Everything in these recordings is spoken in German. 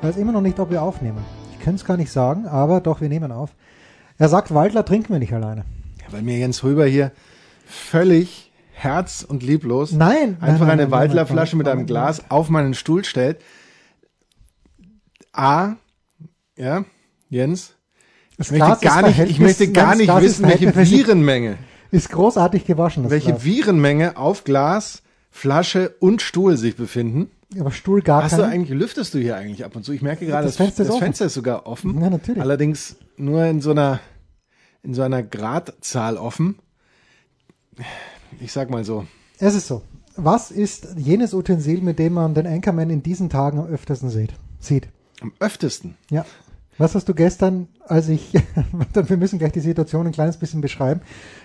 Ich weiß immer noch nicht, ob wir aufnehmen. Ich könnte es gar nicht sagen, aber doch, wir nehmen auf. Er sagt, Waldler trinken wir nicht alleine. Ja, weil mir Jens Röber hier völlig herz- und lieblos Nein, einfach nein, eine Waldlerflasche mit einem. Glas auf meinen Stuhl stellt. A, ja, Jens, Das ich möchte gar nicht, ich möchte gar nicht wissen, welche Virenmenge, Ist großartig gewaschen, welche Glas. Virenmenge auf Glas, Flasche und Stuhl sich befinden. Aber Stuhl gar Hast du keinen. eigentlich, lüftest du hier eigentlich ab und zu? Ich merke gerade, Das Fenster ist das. Fenster ist sogar offen. Ja, natürlich. Allerdings nur in so einer, in so einer Gradzahl offen. Ich sag mal so. Es ist so. Was ist jenes Utensil, mit dem man den Anchorman in diesen Tagen am öftersten sieht? Sieht. Am öftesten. Ja. Was hast du gestern, als ich, wir müssen gleich die Situation ein kleines bisschen beschreiben,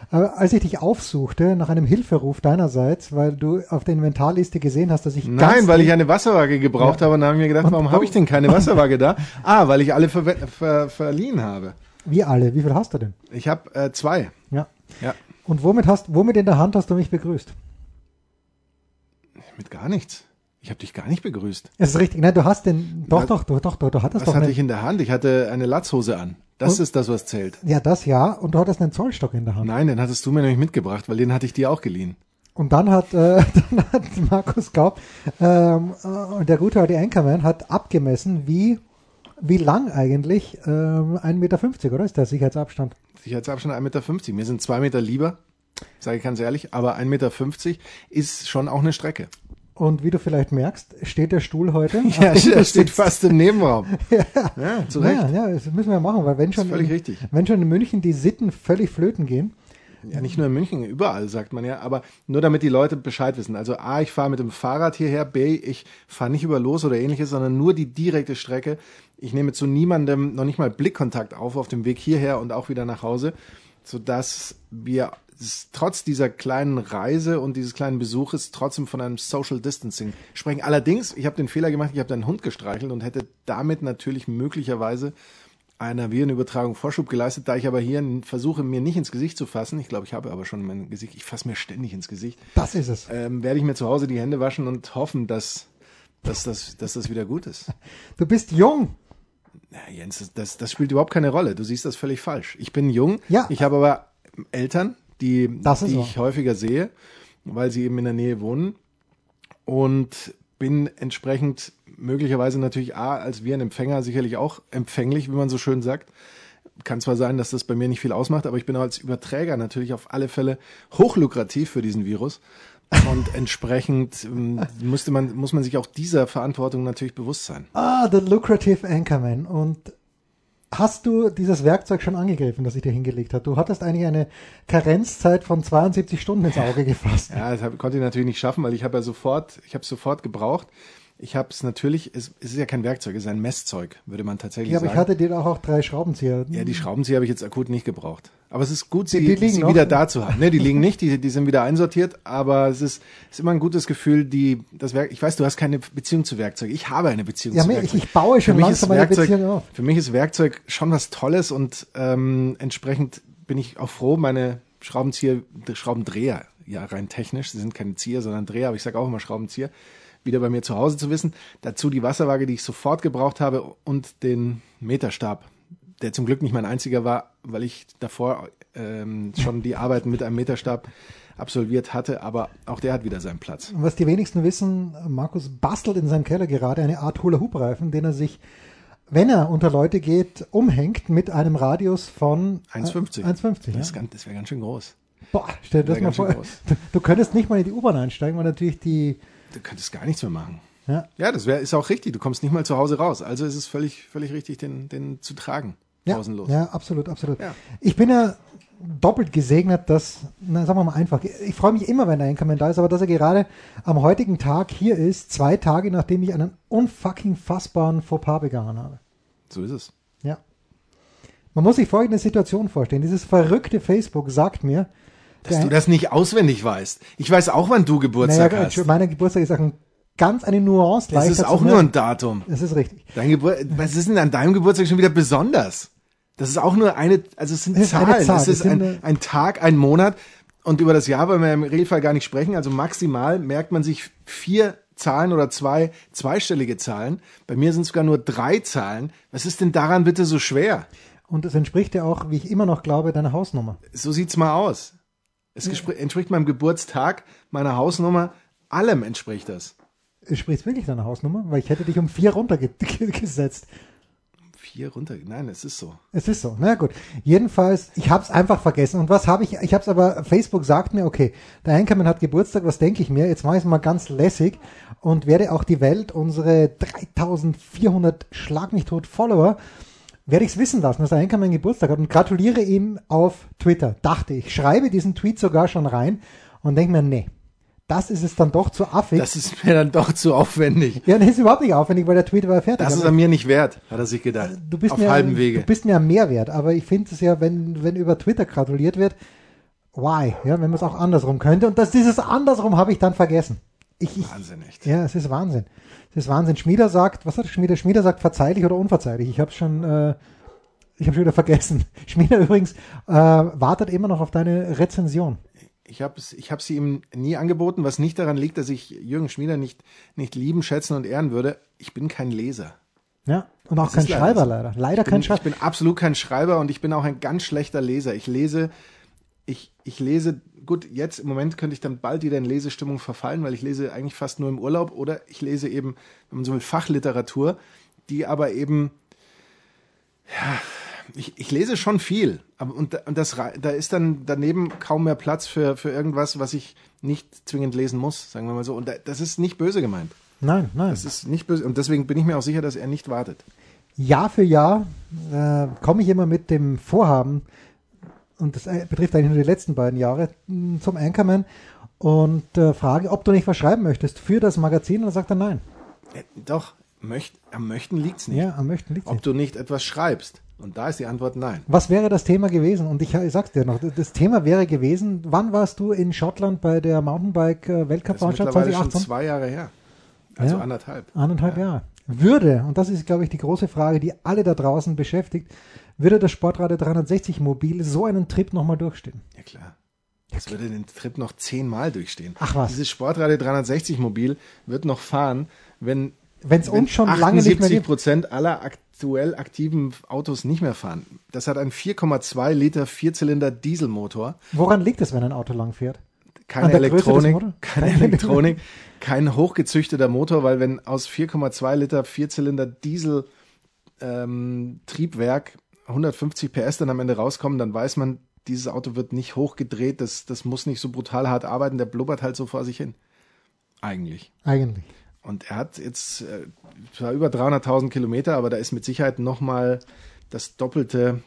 aber als ich dich aufsuchte nach einem Hilferuf deinerseits, weil du auf der Inventarliste gesehen hast, dass ich Nein, weil ich eine Wasserwaage gebraucht Ja. habe und dann habe ich mir gedacht, Und warum habe ich denn keine Wasserwaage da? Ah, weil ich alle ver ver verliehen habe. wie alle, wie viel hast du denn? Ich habe äh, zwei. Ja. Ja, Und womit hast, womit in der Hand hast du mich begrüßt? mit gar nichts. Ich habe dich gar nicht begrüßt. Es ist richtig. Nein, du hast den, doch, Was- doch, doch, doch, doch, du hattest Was doch hatte einen, ich in der Hand? Ich hatte eine Latzhose an. Das Und- ist das, was zählt. ja, das ja, und du hattest einen Zollstock in der Hand. Nein, den hattest du mir nämlich mitgebracht, weil den hatte ich dir auch geliehen. Und dann hat, äh, dann hat Markus Gaub, ähm, äh, der gute alte Anchorman, hat abgemessen, wie, wie lang eigentlich ähm, 1,50 Meter, oder? Ist der Sicherheitsabstand? Sicherheitsabstand 1,50 Meter. Mir sind zwei Meter lieber, sage ich ganz ehrlich, aber 1,50 Meter ist schon auch eine Strecke. Und wie du vielleicht merkst, steht der Stuhl heute. Ja, der steht sitzt. fast im Nebenraum. Ja, zu Recht. Ja, ja, das müssen wir machen, weil wenn schon, in, wenn schon in München die Sitten völlig flöten gehen, Ja, nicht nur in München, überall sagt man ja, aber nur damit die Leute Bescheid wissen. Also A, ich fahre mit dem Fahrrad hierher, B, ich fahre nicht über Los oder ähnliches, sondern nur die direkte Strecke. Ich nehme zu niemandem noch nicht mal Blickkontakt auf auf dem Weg hierher und auch wieder nach Hause, sodass wir trotz dieser kleinen Reise und dieses kleinen Besuches trotzdem von einem Social Distancing sprechen. Allerdings, ich habe den Fehler gemacht, ich habe deinen Hund gestreichelt und hätte damit natürlich möglicherweise einer Virenübertragung Vorschub geleistet, da ich aber hier versuche, mir nicht ins Gesicht zu fassen. Ich glaube, ich habe aber schon mein Gesicht, ich fasse mir ständig ins Gesicht. das ist es. Ähm, werde ich mir zu Hause die Hände waschen und hoffen, dass, dass, das, dass das wieder gut ist. Du bist jung. Ja, Jens, das- das, das spielt überhaupt keine Rolle. Du siehst das völlig falsch. Ich bin jung, Ja. ich habe aber Eltern, die, die ich häufiger sehe, weil sie eben in der Nähe wohnen und bin entsprechend möglicherweise natürlich A, als Virenempfänger sicherlich auch empfänglich, wie man so schön sagt. Kann zwar sein, dass das bei mir nicht viel ausmacht, aber ich bin als Überträger natürlich auf alle Fälle hochlukrativ für diesen Virus. Und entsprechend ähm, musste man, muss man sich auch dieser Verantwortung natürlich bewusst sein. Ah, the lucrative Anchorman. Und hast du dieses Werkzeug schon angegriffen, das ich dir hingelegt habe? Du hattest eigentlich eine Karenzzeit von 72 Stunden ins Auge gefasst. Ja, das konnte ich natürlich nicht schaffen, weil ich habe ja sofort, ich habe sofort gebraucht. Ich habe es natürlich, es, es ist ja kein Werkzeug, es ist ein Messzeug, würde man tatsächlich Ja, aber ich sagen. hatte dir doch auch drei Schraubenzieher. ja, die Schraubenzieher habe ich jetzt akut nicht gebraucht. Aber es ist gut, sie, Die- die sie noch? wieder da zu haben. Ne, die liegen nicht, die, die sind wieder einsortiert, aber es ist, ist immer ein gutes Gefühl, die, das Werk, ich weiß, du hast keine Beziehung zu Werkzeug. Ich habe eine Beziehung Ja, zu Werkzeug. ich- baue schon Für mich langsam ist eine Werkzeug, Beziehung auf. Für mich ist Werkzeug schon was Tolles und ähm, entsprechend bin ich auch froh, meine Schraubenzieher, Schraubendreher, ja rein technisch, sie sind keine Zieher, sondern Dreher, aber ich sage auch immer Schraubenzieher, wieder bei mir zu Hause zu wissen. Dazu die Wasserwaage, die ich sofort gebraucht habe und den Meterstab, der zum Glück nicht mein einziger war, weil ich davor ähm, schon die Arbeiten mit einem Meterstab absolviert hatte, aber auch der hat wieder seinen Platz. Und was die wenigsten wissen, Markus bastelt in seinem Keller gerade eine Art Hula-Hoop-Reifen, den er sich, wenn er unter Leute geht, umhängt mit einem Radius von äh, 1,50. 1,50. Das, ist Ja. das wäre ganz schön groß. Boah, stell dir das Wäre mal vor. Du, du könntest nicht mal in die U-Bahn einsteigen, weil natürlich die, Du könntest gar nichts mehr machen. ja, Ja, das wär, ist auch richtig. Du kommst nicht mal zu Hause raus. Also ist es völlig, völlig richtig, den, den zu tragen. Ja, Pausenlos. ja, absolut, absolut. Ja. Ich bin ja doppelt gesegnet, dass, na, sagen wir mal einfach, ich freue mich immer, wenn der Einkommen da ist, aber dass er gerade am heutigen Tag hier ist, zwei Tage nachdem ich einen unfucking fassbaren Fauxpas begangen habe. So ist es. Ja. Man muss sich folgende Situation vorstellen. Dieses verrückte Facebook sagt mir, Dass du das nicht auswendig weißt. Ich weiß auch, wann du Geburtstag naja, hast. mein Geburtstag ist auch ein, ganz eine Nuance Das ist auch nur ein Datum. Das ist richtig. Dein Gebur Was ist denn an deinem Geburtstag schon wieder besonders? Das ist auch nur eine, also es sind Es Zahlen. Zahl, Es ist ein, ein Tag, ein Monat. Und über das Jahr wollen wir im Regelfall gar nicht sprechen. Also maximal merkt man sich vier Zahlen oder zwei zweistellige Zahlen. Bei mir sind es sogar nur drei Zahlen. Was ist denn daran bitte so schwer? Und es entspricht ja auch, wie ich immer noch glaube, deiner Hausnummer. So sieht's mal aus. Es entspricht meinem Geburtstag, meiner Hausnummer, allem entspricht das. Entspricht wirklich deiner Hausnummer? Weil ich hätte dich um vier runtergesetzt. Vier runter. Nein, es ist so. Es ist so. Na gut. Jedenfalls, ich habe es einfach vergessen. Und was habe ich? Ich habe es aber, Facebook sagt mir, okay, der Einkommen hat Geburtstag, was denke ich mir? Jetzt mache ich es mal ganz lässig und werde auch die Welt, unsere 3400 Schlag mich tot Follower, werde ich es wissen lassen, dass der Einkommen Geburtstag hat und gratuliere ihm auf Twitter. Dachte ich. Schreibe diesen Tweet sogar schon rein und denke mir, nee, das ist es dann doch zu affig. Das ist mir dann doch zu aufwendig. ja, das ist überhaupt nicht aufwendig, weil der Tweet war fertig. Das ist an mir nicht wert, hat er sich gedacht. du bist Auf mir, halbem Wege. Du bist mir am Mehrwert, aber ich finde es ja, wenn, wenn über Twitter gratuliert wird, why? Ja, wenn man es auch andersrum könnte. Und das, dieses andersrum habe ich dann vergessen. Ich, ich, Wahnsinn, echt. ja, es ist Wahnsinn. Ist Wahnsinn. Schmieder sagt, was hat Schmieder? Schmieder sagt verzeihlich oder unverzeihlich. Ich habe schon, äh, ich habe schon wieder vergessen. Schmieder übrigens äh, wartet immer noch auf deine Rezension. Ich habe ich hab sie ihm nie angeboten, was nicht daran liegt, dass ich Jürgen Schmieder nicht, nicht lieben, schätzen und ehren würde. Ich bin kein Leser. Ja, und auch Das kein leider Schreiber leider. Leider Ich bin, kein ich Schreiber. bin absolut kein Schreiber und ich bin auch ein ganz schlechter Leser. Ich lese, ich, ich lese, gut, jetzt im Moment könnte ich dann bald wieder in Lesestimmung verfallen, weil ich lese eigentlich fast nur im Urlaub oder ich lese eben, wenn man so will, Fachliteratur, die aber eben, ja, ich, ich lese schon viel, aber und, da- und das, da ist dann daneben kaum mehr Platz für, für irgendwas, was ich nicht zwingend lesen muss, sagen wir mal so. Und da, das ist nicht böse gemeint. Nein, nein. Das ist nicht böse. Und deswegen bin ich mir auch sicher, dass er nicht wartet. Jahr für Jahr äh, komme ich immer mit dem Vorhaben, und das äh, betrifft eigentlich nur die letzten beiden Jahre, mh, zum Anchorman und äh, frage, ob du nicht was schreiben möchtest für das Magazin. Und dann sagt er nein. Äh, Doch, möcht, am Möchten liegt's nicht. Ja, am möchten liegt Ob nicht. du nicht etwas schreibst. Und da ist die Antwort nein. Was wäre das Thema gewesen? Und ich, ich sag's dir noch, das Thema wäre gewesen, wann warst du in Schottland bei der Das ist Mountainbike-Weltcup-Veranstaltung mittlerweile schon 2018? zwei Jahre her. Also Ja. anderthalb. Anderthalb Jahre. Würde, und das ist, glaube ich, die große Frage, die alle da draußen beschäftigt, würde das Sportradio 360 Mobil so einen Trip nochmal durchstehen? Ja klar. Das würde den Trip noch zehnmal durchstehen. Ach was. Dieses Sportradio 360 Mobil wird noch fahren, wenn Wenn's wenn uns schon lange nicht mehr 78 gibt. Prozent aller aktuell aktiven Autos nicht mehr fahren. Das hat einen 4,2 Liter Vierzylinder Dieselmotor. Woran liegt es, wenn ein Auto lang fährt? keine Elektronik, Keine- Elektronik, kein hochgezüchteter Motor, weil wenn aus 4,2 Liter Vierzylinder Diesel ähm, Triebwerk 150 PS dann am Ende rauskommen, dann weiß man, dieses Auto wird nicht hochgedreht, das, das muss nicht so brutal hart arbeiten, der blubbert halt so vor sich hin. Eigentlich. Eigentlich. Und er hat jetzt äh, zwar über 300.000 Kilometer, aber da ist mit Sicherheit nochmal das Doppelte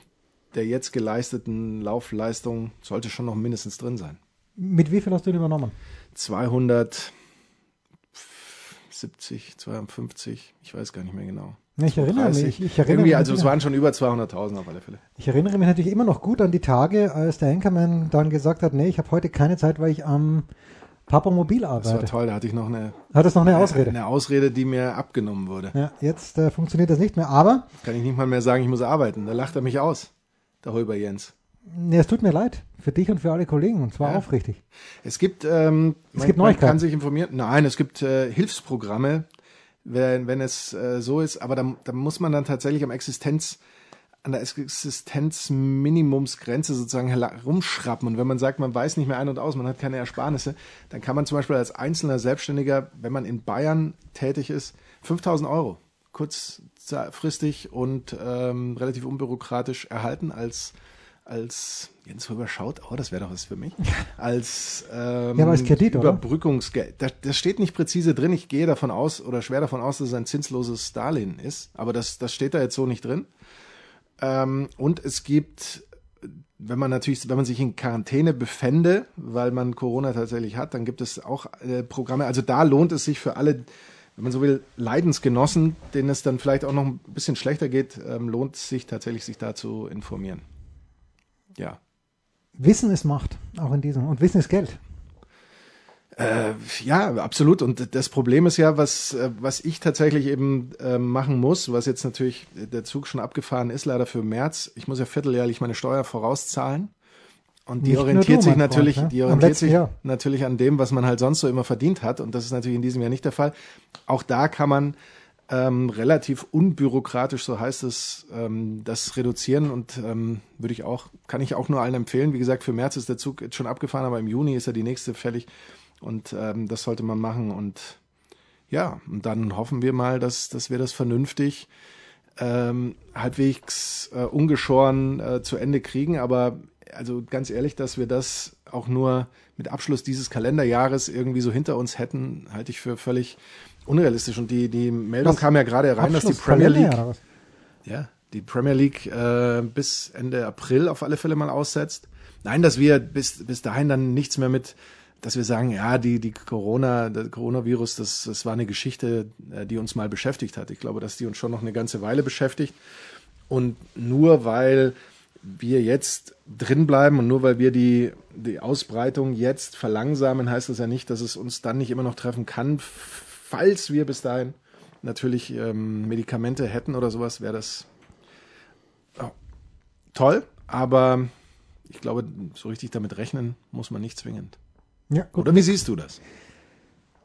der jetzt geleisteten Laufleistung, sollte schon noch mindestens drin sein. Mit wie viel hast du ihn übernommen? 270, 52, ich weiß gar nicht mehr genau. Ja, ich erinnere 30. mich. Ich erinnere, Irgendwie, mich also es natürlich- waren schon über 200.000 auf alle Fälle. ich erinnere mich natürlich immer noch gut an die Tage, als der Anchorman dann gesagt hat, nee, ich habe heute keine Zeit, weil ich am Papamobil Das war arbeite. toll, da hatte ich noch eine, Hat es noch eine Ausrede? eine Ausrede, die mir abgenommen wurde. Ja, jetzt äh, funktioniert das nicht mehr, aber Kann ich nicht mal mehr sagen, ich muss arbeiten. Da lacht er mich aus, der Holber Jens. nee, es tut mir leid. Für dich und für alle Kollegen, und zwar Ja. aufrichtig. Es gibt, ähm, Es man, gibt man Neuigkeiten. kann sich informieren. Nein, es gibt äh, Hilfsprogramme, wenn, wenn es äh, so ist, aber da, da muss man dann tatsächlich am Existenz, an der Existenzminimumsgrenze sozusagen herumschrappen. Und wenn man sagt, man weiß nicht mehr ein und aus, man hat keine Ersparnisse, dann kann man zum Beispiel als einzelner Selbstständiger, wenn man in Bayern tätig ist, 5000 Euro kurzfristig und ähm, relativ unbürokratisch erhalten als als Jens Röber schaut, oh, das wäre doch was für mich, als, ähm, Ja, als Kredit? Überbrückungsgeld. Das, das steht nicht präzise drin. Ich gehe davon aus oder schwer davon aus, dass es ein zinsloses Darlehen ist. Aber das, das steht da jetzt so nicht drin. Ähm, und es gibt, wenn man natürlich, wenn man sich in Quarantäne befände, weil man Corona tatsächlich hat, dann gibt es auch äh, Programme. Also da lohnt es sich für alle, wenn man so will, Leidensgenossen, denen es dann vielleicht auch noch ein bisschen schlechter geht, ähm, lohnt es sich tatsächlich, sich da zu informieren. Ja. Wissen ist Macht, auch in diesem. Und Wissen ist Geld. Äh, ja, absolut. Und das Problem ist ja, was, äh, was ich tatsächlich eben äh, machen muss, was jetzt natürlich der Zug schon abgefahren ist, leider für März. Ich muss ja vierteljährlich meine Steuer vorauszahlen. Und die Nicht orientiert du, sich natürlich, Freund, ne? die orientiert sich Jahr. natürlich an dem, was man halt sonst so immer verdient hat. Und das ist natürlich in diesem Jahr nicht der Fall. Auch da kann man ähm, relativ unbürokratisch, so heißt es, ähm, das reduzieren und ähm, würde ich auch, kann ich auch nur allen empfehlen. Wie gesagt, für März ist der Zug jetzt schon abgefahren, aber im Juni ist ja die nächste fällig und ähm, das sollte man machen und ja, und dann hoffen wir mal, dass, dass wir das vernünftig ähm, halbwegs äh, ungeschoren äh, zu Ende kriegen. Aber also ganz ehrlich, dass wir das auch nur mit Abschluss dieses Kalenderjahres irgendwie so hinter uns hätten, halte ich für völlig unrealistisch. Und die, die Meldung Was? kam ja gerade rein, dass die Premier League ja, die Premier League äh, bis Ende April auf alle Fälle mal aussetzt. Nein, dass wir bis, bis dahin dann nichts mehr mit, dass wir sagen, ja, die, die Corona, der Coronavirus, das, das war eine Geschichte, äh, die uns mal beschäftigt hat. Ich glaube, dass die uns schon noch eine ganze Weile beschäftigt. Und nur weil wir jetzt drin bleiben und nur weil wir die, die Ausbreitung jetzt verlangsamen, heißt das ja nicht, dass es uns dann nicht immer noch treffen kann, falls wir bis dahin natürlich ähm, Medikamente hätten oder sowas, wäre das ja, toll, aber ich glaube, so richtig damit rechnen muss man nicht zwingend. Ja, gut. Oder wie siehst du das?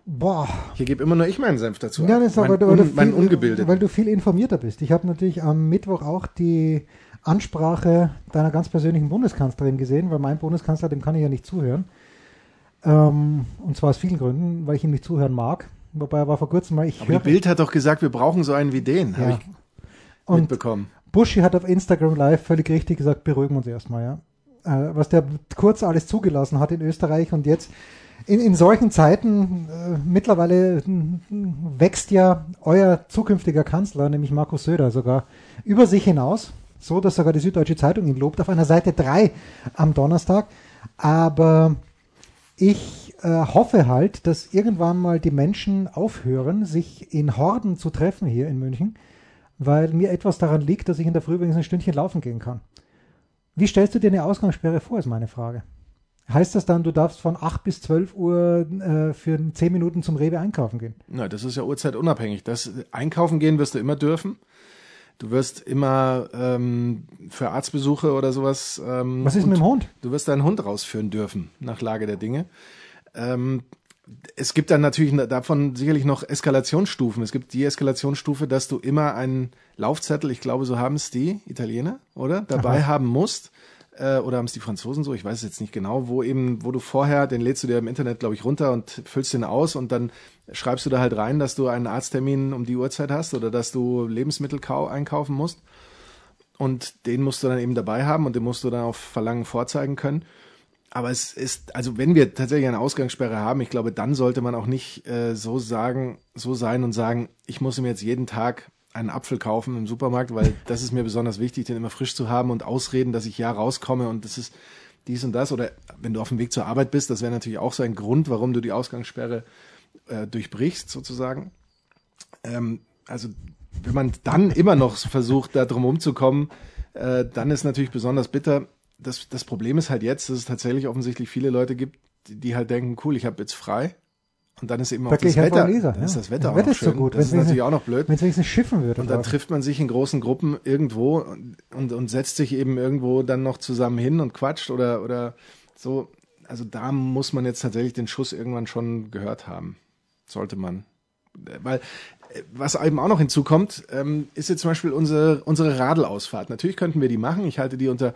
Boah. Hier gebe immer nur ich meinen Senf dazu. Ja, das ist mein, aber, weil, du un, mein viel, ungebildet. weil du viel informierter bist. Ich habe natürlich am Mittwoch auch die Ansprache deiner ganz persönlichen Bundeskanzlerin gesehen, weil mein Bundeskanzler, dem kann ich ja nicht zuhören. Ähm, und zwar aus vielen Gründen, weil ich ihm nicht zuhören mag. Wobei er war vor kurzem mal, ich aber die Bild hat doch gesagt, wir brauchen so einen wie den, habe Ja. ich und mitbekommen. Buschi hat auf Instagram Live völlig richtig gesagt, beruhigen wir uns erstmal, ja. Äh, was der kurz alles zugelassen hat in Österreich und jetzt in, in solchen Zeiten, äh, mittlerweile mm, wächst ja euer zukünftiger Kanzler, nämlich Markus Söder, sogar über sich hinaus, so dass sogar die Süddeutsche Zeitung ihn lobt, auf einer Seite 3 am Donnerstag. Aber ich äh, hoffe halt, dass irgendwann mal die Menschen aufhören, sich in Horden zu treffen hier in München, weil mir etwas daran liegt, dass ich in der Früh übrigens ein Stündchen laufen gehen kann. Wie stellst du dir eine Ausgangssperre vor, ist meine Frage. Heißt das dann, du darfst von 8 bis 12 Uhr äh, für 10 Minuten zum Rewe einkaufen gehen? Na, das ist ja uhrzeitunabhängig. Das einkaufen gehen wirst du immer dürfen. Du wirst immer ähm, für Arztbesuche oder sowas. Ähm, Was ist mit dem Hund? Du wirst deinen Hund rausführen dürfen, nach Lage der Dinge. Ähm, es gibt dann natürlich davon sicherlich noch Eskalationsstufen. Es gibt die Eskalationsstufe, dass du immer einen Laufzettel, ich glaube, so haben es die Italiener, oder? Dabei Aha. haben musst. Äh, oder haben es die Franzosen so, ich weiß es jetzt nicht genau, wo eben, wo du vorher, den lädst du dir im Internet, glaube ich, runter und füllst den aus und dann schreibst du da halt rein, dass du einen Arzttermin um die Uhrzeit hast oder dass du Lebensmittel kau einkaufen musst. Und den musst du dann eben dabei haben und den musst du dann auf Verlangen vorzeigen können. Aber es ist, also wenn wir tatsächlich eine Ausgangssperre haben, ich glaube, dann sollte man auch nicht äh, so sagen, so sein und sagen, ich muss mir jetzt jeden Tag einen Apfel kaufen im Supermarkt, weil das ist mir besonders wichtig, den immer frisch zu haben und ausreden, dass ich ja rauskomme und das ist dies und das. Oder wenn du auf dem Weg zur Arbeit bist, das wäre natürlich auch so ein Grund, warum du die Ausgangssperre äh, durchbrichst, sozusagen. Ähm, also wenn man dann immer noch versucht, da drum umzukommen, äh, dann ist natürlich besonders bitter. Das, das Problem ist halt jetzt, dass es tatsächlich offensichtlich viele Leute gibt, die, die halt denken, cool, ich habe jetzt frei. Und dann ist eben auch das Wetter. Dann ja. ist das Wetter Das auch Wetter noch ist so schön. gut. Das ist natürlich auch noch blöd. Wenn es wenigstens schiffen würde. Und dann trifft man sich in großen Gruppen irgendwo und, und, und setzt sich eben irgendwo dann noch zusammen hin und quatscht oder, oder so. Also da muss man jetzt tatsächlich den Schuss irgendwann schon gehört haben. Sollte man. Weil, äh, was eben auch noch hinzukommt, ähm, ist jetzt zum Beispiel unsere, unsere Radelausfahrt. Natürlich könnten wir die machen. Ich halte die unter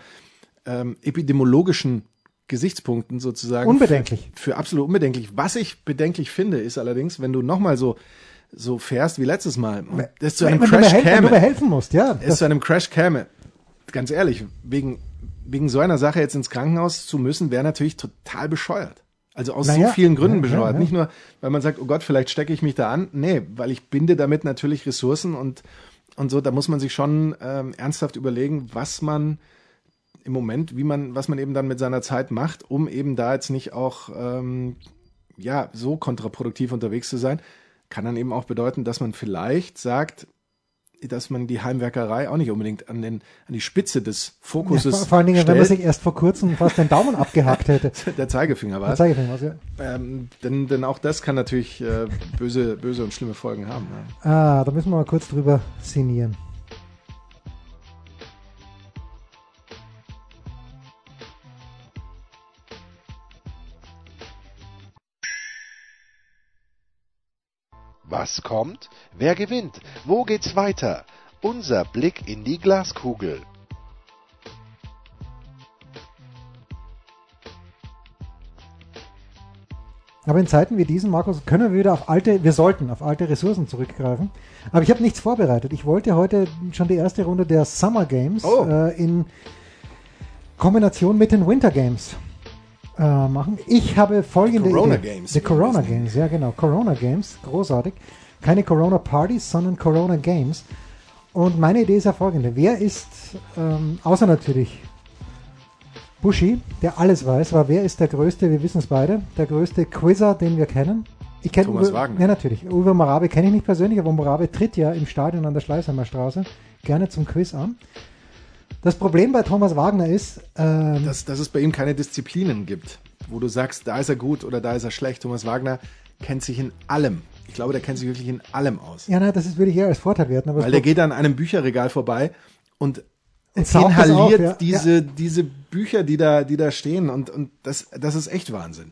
ähm, epidemiologischen Gesichtspunkten sozusagen Unbedenklich. Für, für absolut unbedenklich. Was ich bedenklich finde, ist allerdings, wenn du nochmal so, so fährst wie letztes Mal, das zu einem wenn, Crash helfen, wenn du käme, mir helfen musst, ja. es zu einem Crash käme, ganz ehrlich, wegen, wegen so einer Sache jetzt ins Krankenhaus zu müssen, wäre natürlich total bescheuert. Also aus Naja, so vielen Gründen ja, bescheuert. ja, ja. Nicht nur, weil man sagt, oh Gott, vielleicht stecke ich mich da an. Nee, weil ich binde damit natürlich Ressourcen und, und so, da muss man sich schon ähm, ernsthaft überlegen, was man im Moment, wie man, was man eben dann mit seiner Zeit macht, um eben da jetzt nicht auch ähm, ja so kontraproduktiv unterwegs zu sein. kann dann eben auch bedeuten, dass man vielleicht sagt, dass man die Heimwerkerei auch nicht unbedingt an, den, an die Spitze des Fokuses Ja, vor, vor allen Dingen, stellt. wenn man sich erst vor kurzem fast den Daumen abgehackt hätte. Der Zeigefinger war Der. Zeigefinger war's, ja. Ähm, denn, denn auch das kann natürlich äh, böse, böse und schlimme Folgen haben. Ja. Ah, da müssen wir mal kurz drüber sinnieren. Was kommt? Wer gewinnt? Wo geht's weiter? Unser Blick in die Glaskugel. Aber in Zeiten wie diesen, Markus, können wir wieder auf alte, wir sollten auf alte Ressourcen zurückgreifen. Aber ich habe nichts vorbereitet. Ich wollte heute schon die erste Runde der Summer Games Oh. äh, in Kombination mit den Winter Games äh, machen. Ich habe folgende Corona Idee. Games, wie Corona Games, ja genau. Corona Games, großartig. Keine Corona Parties, sondern Corona Games. Und meine Idee ist ja folgende. Wer ist, ähm, außer natürlich Buschi, der alles weiß, aber wer ist der größte, wir wissen es beide, der größte Quizzer, den wir kennen? Ich kenne Thomas Uwe, Wagner. Ja, natürlich. Uwe Morabe kenne ich nicht persönlich, aber Morabe tritt ja im Stadion an der Schleißheimer Straße gerne zum Quiz an. Das Problem bei Thomas Wagner ist, ähm, Dass, dass es bei ihm keine Disziplinen gibt, wo du sagst, da ist er gut oder da ist er schlecht. Thomas Wagner kennt sich in allem. Ich glaube, der kennt sich wirklich in allem aus. ja, nein, das ist, würde ich eher als Vorteil werten. Aber Weil der geht an einem Bücherregal vorbei und Und inhaliert auf, ja. diese, diese Bücher, die da, die da stehen. Und, und das, das ist echt Wahnsinn.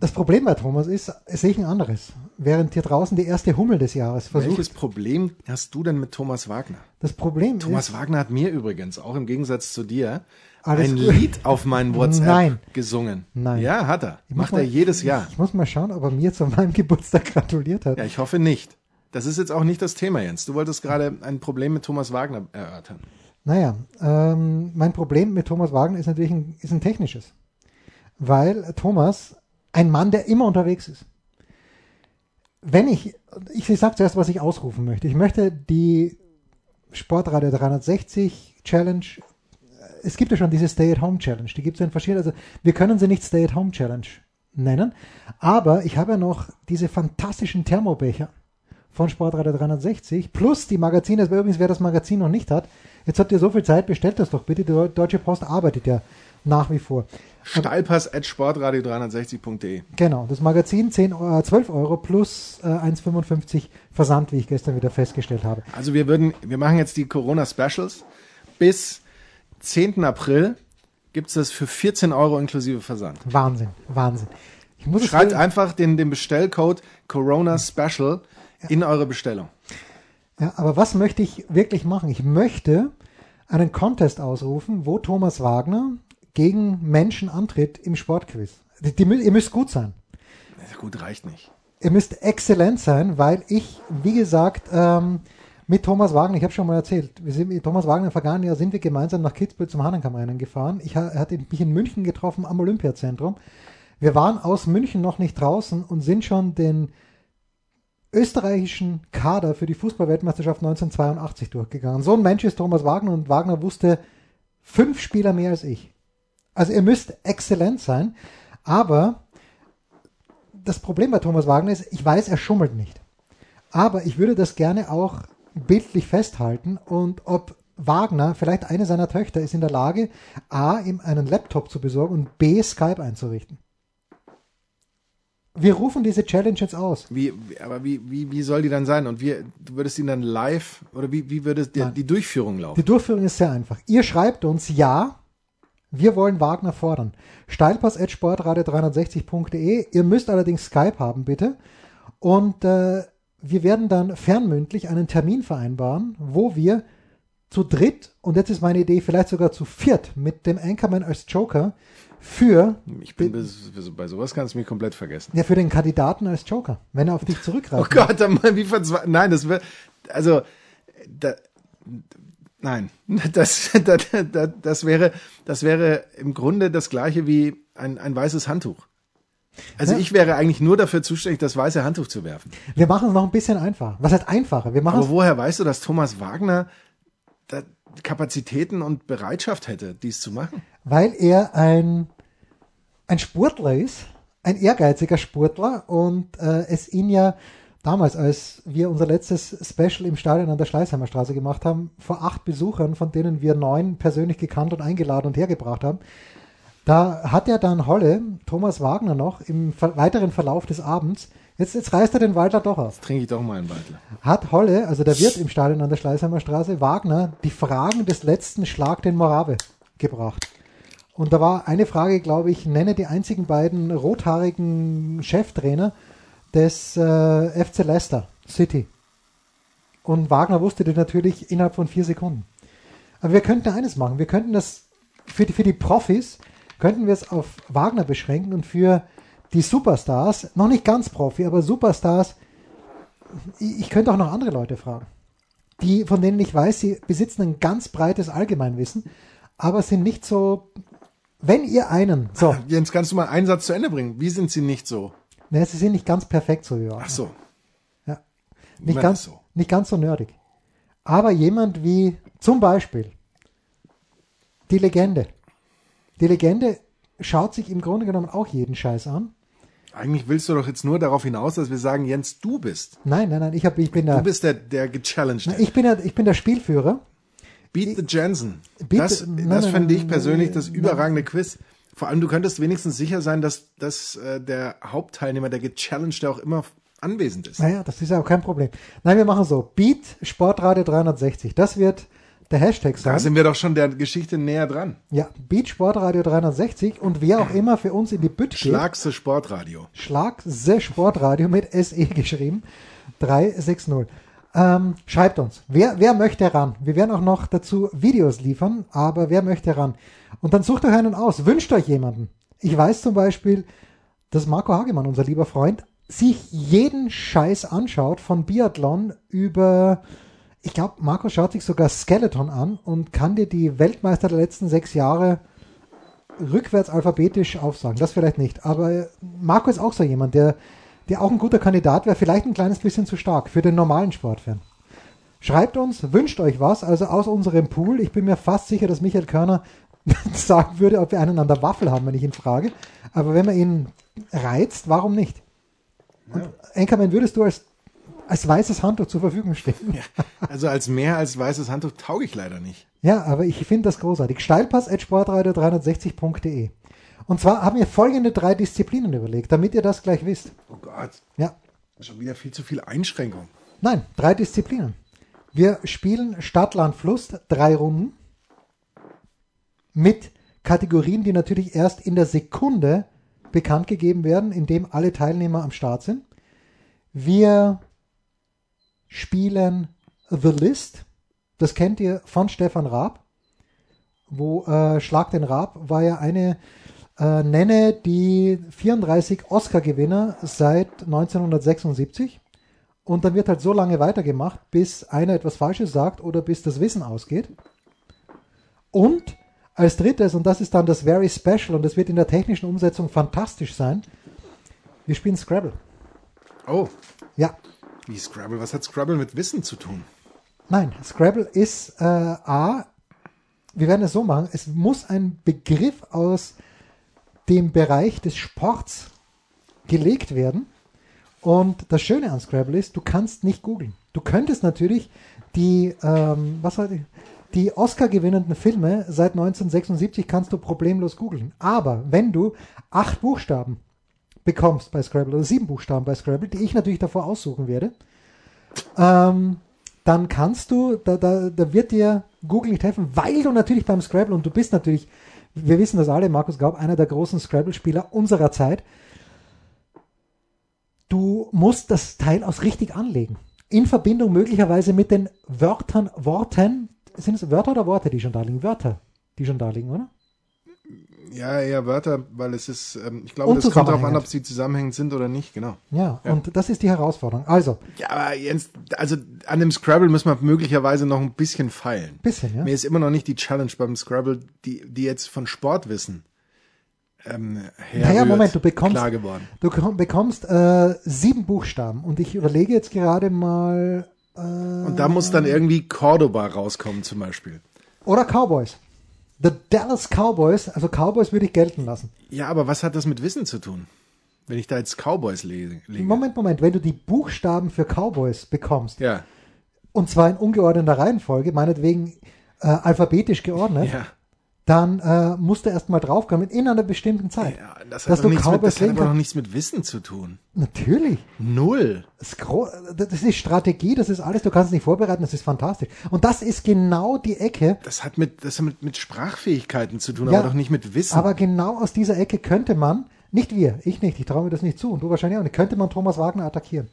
Das Problem bei Thomas ist, sehe ich ein anderes. Während hier draußen die erste Hummel des Jahres versucht. Welches Problem hast du denn mit Thomas Wagner? Das Problem Thomas ist, Wagner hat mir übrigens, auch im Gegensatz zu dir, ein gut. Lied auf meinen WhatsApp Nein. gesungen. Nein. Ja, hat er. Ich Macht mal- er jedes Jahr. ich muss mal schauen, ob er mir zu meinem Geburtstag gratuliert hat. Ja, ich hoffe nicht. Das ist jetzt auch nicht das Thema, Jens. Du wolltest gerade ein Problem mit Thomas Wagner erörtern. Naja, ähm, mein Problem mit Thomas Wagner ist natürlich ein, ist ein technisches. Weil Thomas ein Mann, der immer unterwegs ist. Wenn ich, ich sage zuerst, was ich ausrufen möchte. Ich möchte die Sportradio 360 Challenge, es gibt ja schon diese Stay-at-Home Challenge, die gibt es ja in verschiedenen, also wir können sie nicht Stay-at-Home Challenge nennen, aber ich habe ja noch diese fantastischen Thermobecher von Sportradio 360 plus die Magazine, das übrigens wer das Magazin noch nicht hat, jetzt habt ihr so viel Zeit, bestellt das doch bitte, die Deutsche Post arbeitet ja nach wie vor. Steilpass at sportradio360.de. Genau, das Magazin 10, Euro- 12 Euro plus äh, 1,55 Versand, wie ich gestern wieder festgestellt habe. Also wir würden, wir machen jetzt die Corona Specials. Bis 10. April gibt es das für 14 Euro inklusive Versand. Wahnsinn, Wahnsinn. Ich muss es Schreibt einfach den, den Bestellcode Corona Special in eure Bestellung. Ja, aber was möchte ich wirklich machen? Ich möchte einen Contest ausrufen, wo Thomas Wagner gegen Menschen antritt im Sportquiz. Die, die, ihr müsst gut sein. Gut, reicht nicht. Ihr müsst exzellent sein, weil ich, wie gesagt, ähm, mit Thomas Wagner, ich habe schon mal erzählt, wir sind mit Thomas Wagner im vergangenen Jahr sind wir gemeinsam nach Kitzbühel zum Hahnenkammrennen gefahren. Ich er hat mich in München getroffen am Olympiazentrum. Wir waren aus München noch nicht draußen und sind schon den österreichischen Kader für die Fußballweltmeisterschaft 1982 durchgegangen. So ein Mensch ist Thomas Wagner und Wagner wusste fünf Spieler mehr als ich. Also ihr müsst exzellent sein, aber das Problem bei Thomas Wagner ist, ich weiß, er schummelt nicht. Aber ich würde das gerne auch bildlich festhalten und ob Wagner, vielleicht eine seiner Töchter, ist in der Lage, A, ihm einen Laptop zu besorgen und B, Skype einzurichten. Wir rufen diese Challenge jetzt aus. Wie, aber wie, wie, wie soll die dann sein? Und wir, du würdest ihn dann live oder wie, wie würde die, die Durchführung laufen? Die Durchführung ist sehr einfach. Ihr schreibt uns ja, wir wollen Wagner fordern. Steilpass.sportradio360.de. Ihr müsst allerdings Skype haben, bitte. Und äh, wir werden dann fernmündlich einen Termin vereinbaren, wo wir zu dritt, und jetzt ist meine Idee, vielleicht sogar zu viert, mit dem Anchorman als Joker für, Ich bin bis, bei sowas kannst du mich komplett vergessen. ja, für den Kandidaten als Joker, wenn er auf dich zurückgreift. Oh Gott, dann mal wie verzwe Nein, das wird, also, da, nein, das, das, das, das wäre, das wäre im Grunde das gleiche wie ein, ein weißes Handtuch. Also Ja. ich wäre eigentlich nur dafür zuständig, das weiße Handtuch zu werfen. Wir machen es noch ein bisschen einfacher. Was heißt einfacher? Wir machen Aber woher weißt du, dass Thomas Wagner da Kapazitäten und Bereitschaft hätte, dies zu machen? weil er ein, ein Sportler ist, ein ehrgeiziger Sportler und äh, es ihn ja damals, als wir unser letztes Special im Stadion an der Schleißheimer Straße gemacht haben, vor acht Besuchern, von denen wir neun persönlich gekannt und eingeladen und hergebracht haben, da hat ja dann Holle, Thomas Wagner noch, im weiteren Verlauf des Abends, jetzt, jetzt reißt er den Waldler doch aus. Jetzt trinke ich doch mal einen Waldler. Hat Holle, also der Wirt im Stadion an der Schleißheimer Straße, Wagner, die Fragen des letzten Schlag den Morave gebracht. Und da war eine Frage, glaube ich, nenne die einzigen beiden rothaarigen Cheftrainer des äh, FC Leicester City. Und Wagner wusste die natürlich innerhalb von vier Sekunden. Aber wir könnten eines machen. Wir könnten das für die, für die Profis, könnten wir es auf Wagner beschränken und für die Superstars, noch nicht ganz Profi, aber Superstars, ich, ich könnte auch noch andere Leute fragen, die, von denen ich weiß, sie besitzen ein ganz breites Allgemeinwissen, aber sind nicht so, wenn ihr einen, so. Jens, kannst du mal einen Satz zu Ende bringen? Wie sind sie nicht so? Ne, sie sind nicht ganz perfekt so, ja. Ach so. Ja. Nicht ganz, so. nicht ganz so nerdig. Aber jemand wie zum Beispiel die Legende. Die Legende schaut sich im Grunde genommen auch jeden Scheiß an. Eigentlich willst du doch jetzt nur darauf hinaus, dass wir sagen, Jens, du bist. Nein, nein, nein, ich, hab, ich bin der. Du bist der, der gechallenged. Ich bin der, ich bin der Spielführer. Beat the Jensen. Beat das, the, das finde ich persönlich das überragende Quiz. Vor allem, du könntest wenigstens sicher sein, dass, dass äh, der Hauptteilnehmer, der gechallenged, auch immer anwesend ist. Naja, das ist ja auch kein Problem. Nein, wir machen so. Beat Sportradio 360. Das wird der Hashtag sein. Da sind wir doch schon der Geschichte näher dran. Ja, Beat Sportradio 360 und wer auch immer für uns in die Bütt geht. Schlagse Sportradio. Schlagse Sportradio mit SE geschrieben. 360. Ähm, schreibt uns, wer, wer möchte ran? Wir werden auch noch dazu Videos liefern, aber wer möchte ran? Und dann sucht euch einen aus, wünscht euch jemanden. Ich weiß zum Beispiel, dass Marco Hagemann, unser lieber Freund, sich jeden Scheiß anschaut, von Biathlon über, ich glaube, Marco schaut sich sogar Skeleton an und kann dir die Weltmeister der letzten sechs Jahre rückwärts alphabetisch aufsagen. Das vielleicht nicht. Aber Marco ist auch so jemand, der der auch ein guter Kandidat wäre, vielleicht ein kleines bisschen zu stark für den normalen Sportfan. Schreibt uns, wünscht euch was, also aus unserem Pool. Ich bin mir fast sicher, dass Michael Körner sagen würde, ob wir einen an der Waffel haben, wenn ich ihn frage. Aber wenn man ihn reizt, warum nicht? Und ja. Enkermann, würdest du als, als weißes Handtuch zur Verfügung stehen? Ja, also als mehr als weißes Handtuch tauge ich leider nicht. Ja, aber ich finde das großartig. Steilpass at sportradio360.de. Und zwar haben wir folgende drei Disziplinen überlegt, damit ihr das gleich wisst. Oh Gott. Ja. Schon wieder viel zu viel Einschränkung. Nein, drei Disziplinen. Wir spielen Stadt, Land, Fluss, drei Runden mit Kategorien, die natürlich erst in der Sekunde bekannt gegeben werden, indem alle Teilnehmer am Start sind. Wir spielen The List. Das kennt ihr von Stefan Raab. Wo äh, Schlag den Raab war ja eine äh, nenne die 34 Oscar-Gewinner seit 1976 und dann wird halt so lange weitergemacht, bis einer etwas Falsches sagt oder bis das Wissen ausgeht. Und als drittes, und das ist dann das Very Special und das wird in der technischen Umsetzung fantastisch sein, wir spielen Scrabble. Oh. Ja. Wie Scrabble? Was hat Scrabble mit Wissen zu tun? Nein, Scrabble ist äh, A, wir werden es so machen, es muss ein Begriff aus dem Bereich des Sports gelegt werden. Und das Schöne an Scrabble ist, du kannst nicht googeln. Du könntest natürlich die, ähm, was war die, die Oscar-gewinnenden Filme seit 1976 kannst du problemlos googeln. Aber wenn du acht Buchstaben bekommst bei Scrabble oder sieben Buchstaben bei Scrabble, die ich natürlich davor aussuchen werde, ähm, dann kannst du, da, da, da wird dir Google nicht helfen, weil du natürlich beim Scrabble und du bist natürlich wir wissen das alle, Markus Gaub, einer der großen Scrabble-Spieler unserer Zeit. Du musst das Teil aus richtig anlegen. In Verbindung möglicherweise mit den Wörtern, Worten, sind es Wörter oder Worte, die schon da liegen? Wörter, die schon da liegen, oder? Ja, eher Wörter, weil es ist, ähm, ich glaube, das kommt darauf an, ob sie zusammenhängend sind oder nicht, genau. Ja, ja, und das ist die Herausforderung. Also. Ja, aber Jens, also an dem Scrabble müssen wir möglicherweise noch ein bisschen feilen. Bisschen, ja. Mir ist immer noch nicht die Challenge beim Scrabble, die, die jetzt von Sportwissen ähm, naja, Moment, du bekommst, du bekommst äh, sieben Buchstaben und ich überlege jetzt gerade mal. Äh, und da muss dann irgendwie Cordoba rauskommen zum Beispiel. Oder Cowboys. The Dallas Cowboys, also Cowboys würde ich gelten lassen. Ja, aber was hat das mit Wissen zu tun? Wenn ich da jetzt Cowboys lege. lege. Moment, Moment, wenn du die Buchstaben für Cowboys bekommst, Ja. und zwar in ungeordneter Reihenfolge, meinetwegen äh, alphabetisch geordnet, Ja. Dann äh, musst du erstmal draufkommen in einer bestimmten Zeit. ja das Dass hat, du doch nichts, mit, Cowboys das hat aber noch nichts mit Wissen zu tun. Natürlich. Null. Das, ist gro- das ist Strategie, das ist alles, du kannst es nicht vorbereiten, das ist fantastisch. Und das ist genau die Ecke, Das hat mit, das hat mit, mit Sprachfähigkeiten zu tun, Ja, aber doch nicht mit Wissen. aber genau aus dieser Ecke könnte man, nicht wir, ich nicht, ich traue mir das nicht zu und du wahrscheinlich auch nicht, könnte man Thomas Wagner attackieren.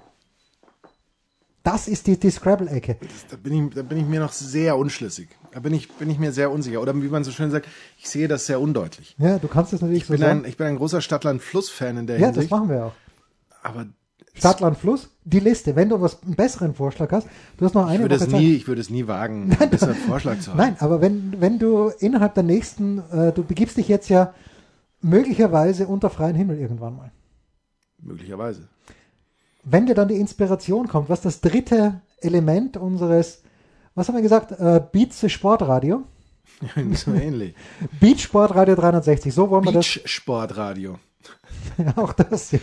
Das ist die, die Scrabble-Ecke. Das- da, bin ich, da bin ich mir noch sehr unschlüssig. Da bin ich, bin ich mir sehr unsicher. Oder wie man so schön sagt, ich sehe das sehr undeutlich. Ja, du kannst es natürlich Ich so bin, sagen. ein, ich bin ein großer Stadtland-Fluss-Fan in der ja, das Hinsicht. machen wir auch. aber Stadt, Land, Fluss, die Liste. Wenn du was einen besseren Vorschlag hast, du hast noch ich eine würde, es Zeit. nie, ich würde es nie wagen, einen besseren Vorschlag zu haben. Nein, aber wenn, wenn du innerhalb der nächsten, äh, du begibst dich jetzt ja möglicherweise unter freien Himmel irgendwann mal. Möglicherweise. Wenn dir dann die Inspiration kommt, was das dritte Element unseres, was haben wir gesagt, äh, Beats Sportradio, so ähnlich. Beat Sportradio 360, so wollen wir das, Beach-Sportradio. ja, auch das, ja.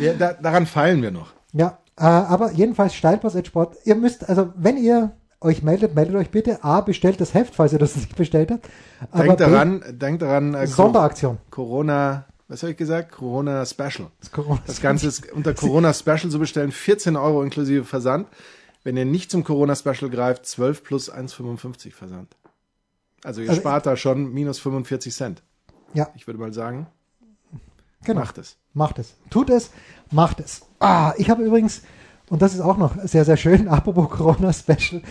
Ja, da, daran feilen wir noch. Ja, äh, aber jedenfalls Steilpass Sport. Ihr müsst, also wenn ihr euch meldet, meldet euch bitte. A, bestellt das Heft, falls ihr das nicht bestellt habt. Aber Denkt daran, denkt daran, äh, Sonderaktion. Corona, was habe ich gesagt? Corona Special. Das Corona- Das Ganze ist unter Corona Special zu bestellen, 14 Euro inklusive Versand. Wenn ihr nicht zum Corona Special greift, 12 plus 1,55 Versand. Also ihr Also spart da schon minus 45 Cent. Ja, Ich würde mal sagen, genau. macht es. Macht es. Tut es, macht es. Ah, ich habe übrigens, und das ist auch noch sehr, sehr schön, apropos Corona-Special,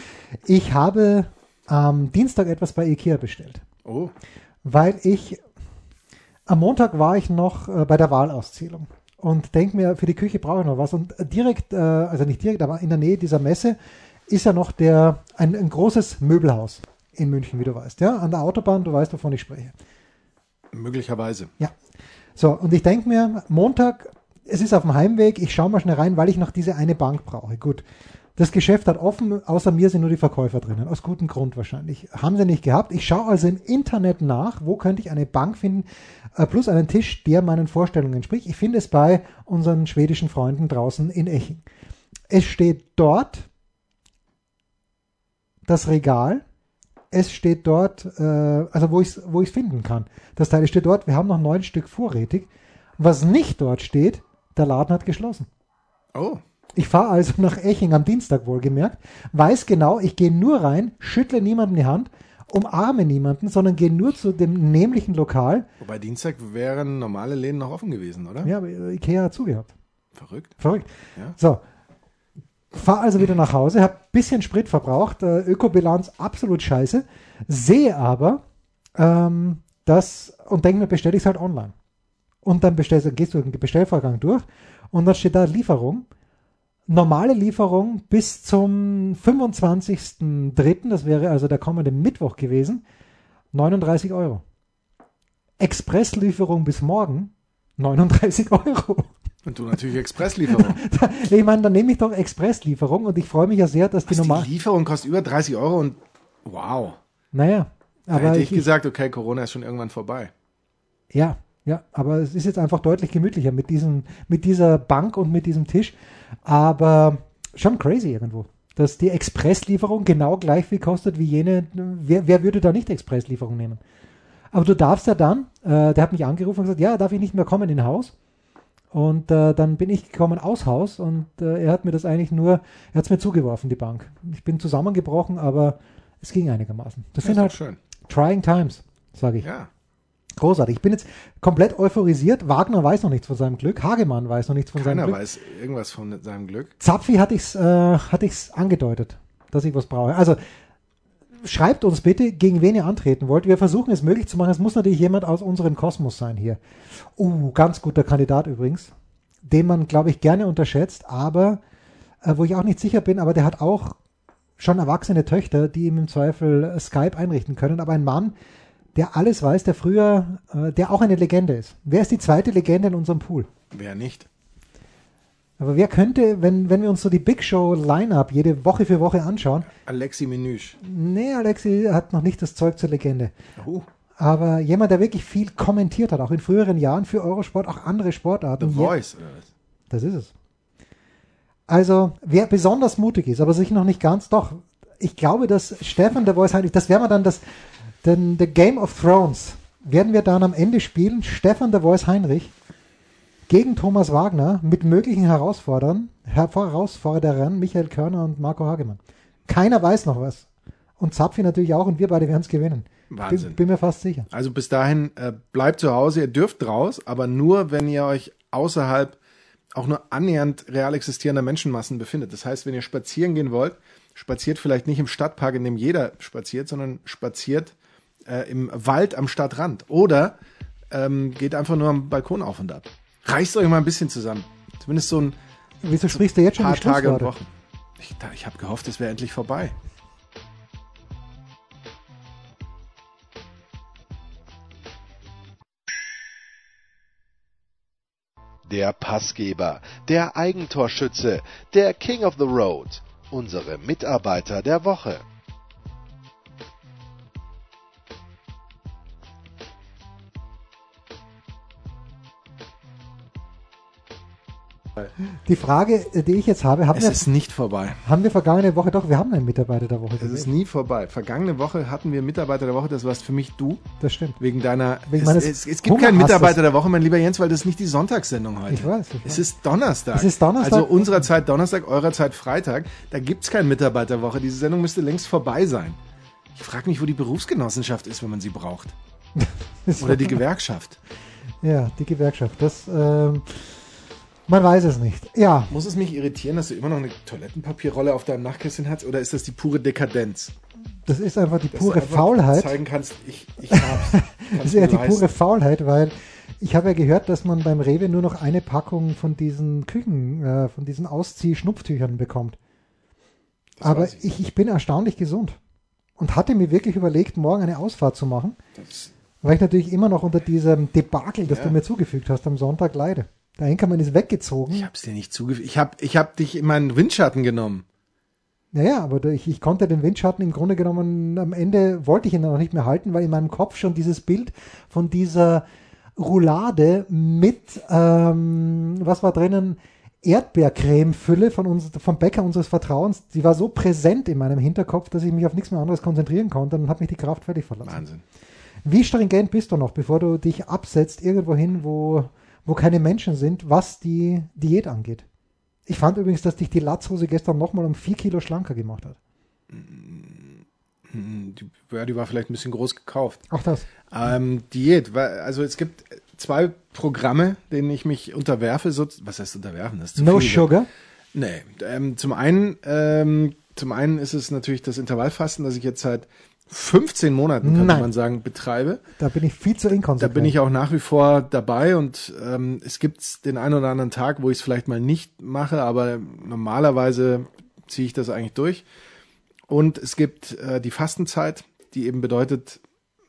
ich habe am Dienstag etwas bei Ikea bestellt, Oh, weil ich, am Montag war ich noch äh, bei der Wahlauszählung und denke mir, für die Küche brauche ich noch was. Und direkt, äh, also nicht direkt, aber in der Nähe dieser Messe ist ja noch der, ein, ein großes Möbelhaus in München, wie du weißt, ja, an der Autobahn, du weißt, wovon ich spreche. möglicherweise. Ja. So, und ich denke mir, Montag, es ist auf dem Heimweg, ich schaue mal schnell rein, weil ich noch diese eine Bank brauche. Gut. Das Geschäft hat offen, außer mir sind nur die Verkäufer drinnen. Aus gutem Grund wahrscheinlich. Haben sie nicht gehabt. Ich schaue also im Internet nach, wo könnte ich eine Bank finden, äh, plus einen Tisch, der meinen Vorstellungen entspricht. Ich finde es bei unseren schwedischen Freunden draußen in Eching. Es steht dort das Regal. Es steht dort, äh, also wo ich es wo ich's finden kann. Das Teil steht dort, wir haben noch neun Stück vorrätig. Was nicht dort steht, der Laden hat geschlossen. Oh, Ich fahre also nach Eching am Dienstag wohlgemerkt, weiß genau, ich gehe nur rein, schüttle niemandem die Hand, umarme niemanden, sondern gehe nur zu dem nämlichen Lokal. wobei Dienstag wären normale Läden noch offen gewesen, oder? Ja, aber Ikea hat zugehabt. Verrückt. Verrückt. Ja. So. Fahr also wieder nach Hause, hab bisschen Sprit verbraucht, äh, Ökobilanz absolut scheiße, sehe aber ähm, das und denke mir, bestelle ich es halt online. Und dann bestellst, gehst du den Bestellvorgang durch und dann steht da Lieferung. Normale Lieferung bis zum 25.03., das wäre also der kommende Mittwoch gewesen, 39 Euro. Expresslieferung bis morgen, 39 Euro. Und du natürlich Expresslieferung. Ich meine, dann nehme ich doch Expresslieferung und ich freue mich ja sehr, dass die Was, normal. die Lieferung kostet über 30 Euro und wow. Naja, Da aber hätte ich, ich gesagt, okay, Corona ist schon irgendwann vorbei. ja, ja, aber es ist jetzt einfach deutlich gemütlicher mit diesem, mit dieser Bank und mit diesem Tisch. Aber schon crazy irgendwo, dass die Expresslieferung genau gleich viel kostet wie jene. Wer, wer würde da nicht Expresslieferung nehmen? Aber du darfst ja dann, äh, der hat mich angerufen und gesagt, ja, darf ich nicht mehr kommen in Haus? Und äh, dann bin ich gekommen aus Haus und äh, er hat mir das eigentlich nur, er hat es mir zugeworfen, die Bank. Ich bin zusammengebrochen, aber es ging einigermaßen. Das Ja, sind halt schön. trying times, sage ich. Ja. Großartig. Ich bin jetzt komplett euphorisiert. Wagner weiß noch nichts von seinem Glück. Hagemann weiß noch nichts von Keiner seinem Glück. weiß irgendwas von seinem Glück. Zapfi hatte ich's, äh, hatte ich's angedeutet, dass ich was brauche. Also schreibt uns bitte, gegen wen ihr antreten wollt. Wir versuchen es möglich zu machen. Es muss natürlich jemand aus unserem Kosmos sein hier. Uh, ganz guter Kandidat übrigens, den man, glaube ich, gerne unterschätzt, aber äh, wo ich auch nicht sicher bin, aber der hat auch schon erwachsene Töchter, die ihm im Zweifel äh, Skype einrichten können. Aber ein Mann, der alles weiß, der früher, äh, der auch eine Legende ist. Wer ist die zweite Legende in unserem Pool? Wer nicht? Aber wer könnte, wenn, wenn wir uns so die Big Show Line-Up jede Woche für Woche anschauen, Alexi Menüsch. nee, Alexi hat noch nicht das Zeug zur Legende. Oh, aber jemand, der wirklich viel kommentiert hat, auch in früheren Jahren für Eurosport, auch andere Sportarten. The Voice, oder was? Das ist es. Also, wer besonders mutig ist, aber sich noch nicht ganz, doch, ich glaube, dass Stefan der Voice das werden wir dann das, den, The Game of Thrones, werden wir dann am Ende spielen, Stefan der Voice Heinrich gegen Thomas Wagner mit möglichen Herausforderern, Herausforderern Michael Körner und Marco Hagemann. Keiner weiß noch was. Und Zapfi natürlich auch und wir beide werden es gewinnen. Wahnsinn. Bin, bin mir fast sicher. Also bis dahin äh, bleibt zu Hause, ihr dürft raus, aber nur, wenn ihr euch außerhalb auch nur annähernd real existierender Menschenmassen befindet. Das heißt, wenn ihr spazieren gehen wollt, spaziert vielleicht nicht im Stadtpark, in dem jeder spaziert, sondern spaziert äh, im Wald am Stadtrand. Oder ähm, geht einfach nur am Balkon auf und ab. Reißt euch mal ein bisschen zusammen. Zumindest so ein Wieso sprichst du jetzt schon paar Tage und? Wochen. Ich, ich habe gehofft, es wäre endlich vorbei. Der Passgeber, der Eigentorschütze, der King of the Road, unsere Mitarbeiter der Woche. Die Frage, äh, die ich jetzt habe, haben Es wir, ist nicht vorbei. haben wir vergangene Woche doch, wir haben einen Mitarbeiter der Woche Es ist nie vorbei. Vergangene Woche hatten wir Mitarbeiter der Woche, das warst für mich du, Das stimmt. wegen deiner. Wegen es, es, es gibt keinen. Mitarbeiter der Woche, mein lieber Jens, weil das ist nicht die Sonntagssendung heute. Ich weiß, ich Es weiß. ist Donnerstag. Es ist Donnerstag. Also unserer Zeit Donnerstag, eurer Zeit Freitag. Da gibt's keinen Mitarbeiter der Woche. Diese Sendung müsste längst vorbei sein. Ich frage mich, wo die Berufsgenossenschaft ist, wenn man sie braucht. Oder die Gewerkschaft. Ja, die Gewerkschaft. Das, ähm, man weiß es nicht. Ja, Muss es mich irritieren, dass du immer noch eine Toilettenpapierrolle auf deinem Nachtkästchen hast? Oder ist das die pure Dekadenz? das ist einfach die Dass pure du einfach Faulheit. zeigen kannst, ich, ich hab's. Das ist ja mir die leisten. pure Faulheit, weil ich habe ja gehört, dass man beim Rewe nur noch eine Packung von diesen Küchen, äh, von diesen Auszieh-Schnupftüchern bekommt. Das Aber ich. ich, ich bin erstaunlich gesund und hatte mir wirklich überlegt, morgen eine Ausfahrt zu machen, weil ich natürlich immer noch unter diesem Debakel, das Ja. du mir zugefügt hast, am Sonntag leide. Der Enkermann ist weggezogen. Ich hab's dir nicht zugefügt. Ich hab, ich hab dich in meinen Windschatten genommen. Naja, aber ich, ich konnte den Windschatten im Grunde genommen, am Ende wollte ich ihn noch nicht mehr halten, weil in meinem Kopf schon dieses Bild von dieser Roulade mit, ähm, was war drinnen, Erdbeercreme-Fülle von uns, vom Bäcker unseres Vertrauens, die war so präsent in meinem Hinterkopf, dass ich mich auf nichts mehr anderes konzentrieren konnte und dann hat mich die Kraft völlig verlassen. Wahnsinn. Wie stringent bist du noch, bevor du dich absetzt irgendwo hin, wo, wo keine Menschen sind, was die Diät angeht? Ich fand übrigens, dass dich die Latzhose gestern nochmal um vier Kilo schlanker gemacht hat. Die, ja, die war vielleicht ein bisschen groß gekauft. Auch das. Ähm, Diät, also es gibt zwei Programme, denen ich mich unterwerfe. So, was heißt unterwerfen? Das No viel. Sugar. Nee, ähm, zum einen, ähm, zum einen ist es natürlich das Intervallfasten, das ich jetzt seit 15 Monaten, könnte Nein. man sagen, betreibe. Da bin ich viel zu Da inkonsequent. bin ich auch nach wie vor dabei und ähm, es gibt den einen oder anderen Tag, wo ich es vielleicht mal nicht mache, aber normalerweise ziehe ich das eigentlich durch. Und es gibt äh, die Fastenzeit, die eben bedeutet,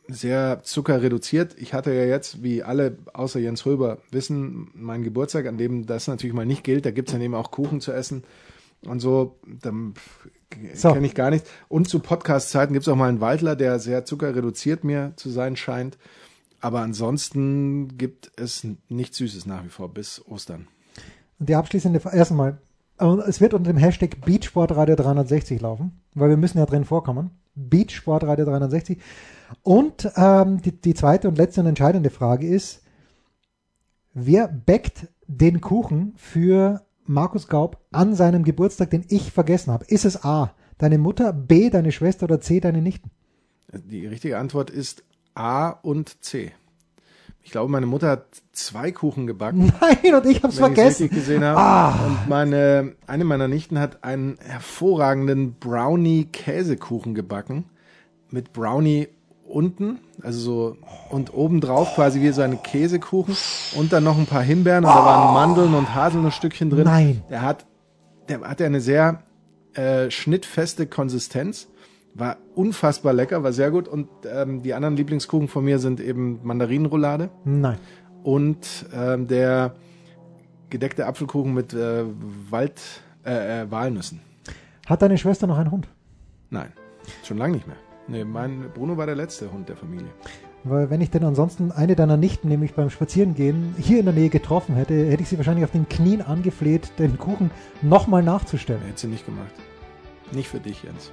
sehr zuckerreduziert. Ich hatte ja jetzt, wie alle außer Jens Röber wissen, meinen Geburtstag, an dem das natürlich mal nicht gilt. Da gibt's dann eben auch Kuchen zu essen und so. Dann So. kenne ich gar nicht. Und zu Podcast-Zeiten gibt's auch mal einen Waldler, der sehr zuckerreduziert mir zu sein scheint. Aber ansonsten gibt es nichts Süßes nach wie vor bis Ostern. Und die abschließende Frage, erstmal, es wird unter dem Hashtag Beachsportradio 360 laufen, weil wir müssen ja drin vorkommen. Beachsportradio 360. Und ähm, die, die zweite und letzte und entscheidende Frage ist, wer backt den Kuchen für Markus Gaub an seinem Geburtstag, den ich vergessen habe? Ist es A, deine Mutter, B, deine Schwester oder C, deine Nichten? Die richtige Antwort ist A und C. Ich glaube, meine Mutter hat zwei Kuchen gebacken. Nein, und ich habe es vergessen. gesehen habe. Ah. Und meine, eine meiner Nichten hat einen hervorragenden Brownie-Käsekuchen gebacken. Mit Brownie unten, also so, und obendrauf quasi wie so ein Käsekuchen. Und dann noch ein paar Himbeeren und da waren Mandeln und Haselnussstückchen drin. Nein. Der hat, der hatte eine sehr äh, schnittfeste Konsistenz. War unfassbar lecker, war sehr gut. Und ähm, die anderen Lieblingskuchen von mir sind eben Mandarinenroulade Nein. und ähm, der gedeckte Apfelkuchen mit äh, Wald, äh, äh, Walnüssen. Hat deine Schwester noch einen Hund? Nein, schon lange nicht mehr. Nee, mein Bruno war der letzte Hund der Familie. Weil wenn ich denn ansonsten eine deiner Nichten nämlich beim Spazierengehen hier in der Nähe getroffen hätte, hätte ich sie wahrscheinlich auf den Knien angefleht, den Kuchen nochmal nachzustellen. Hätte sie nicht gemacht. Nicht für dich, Jens.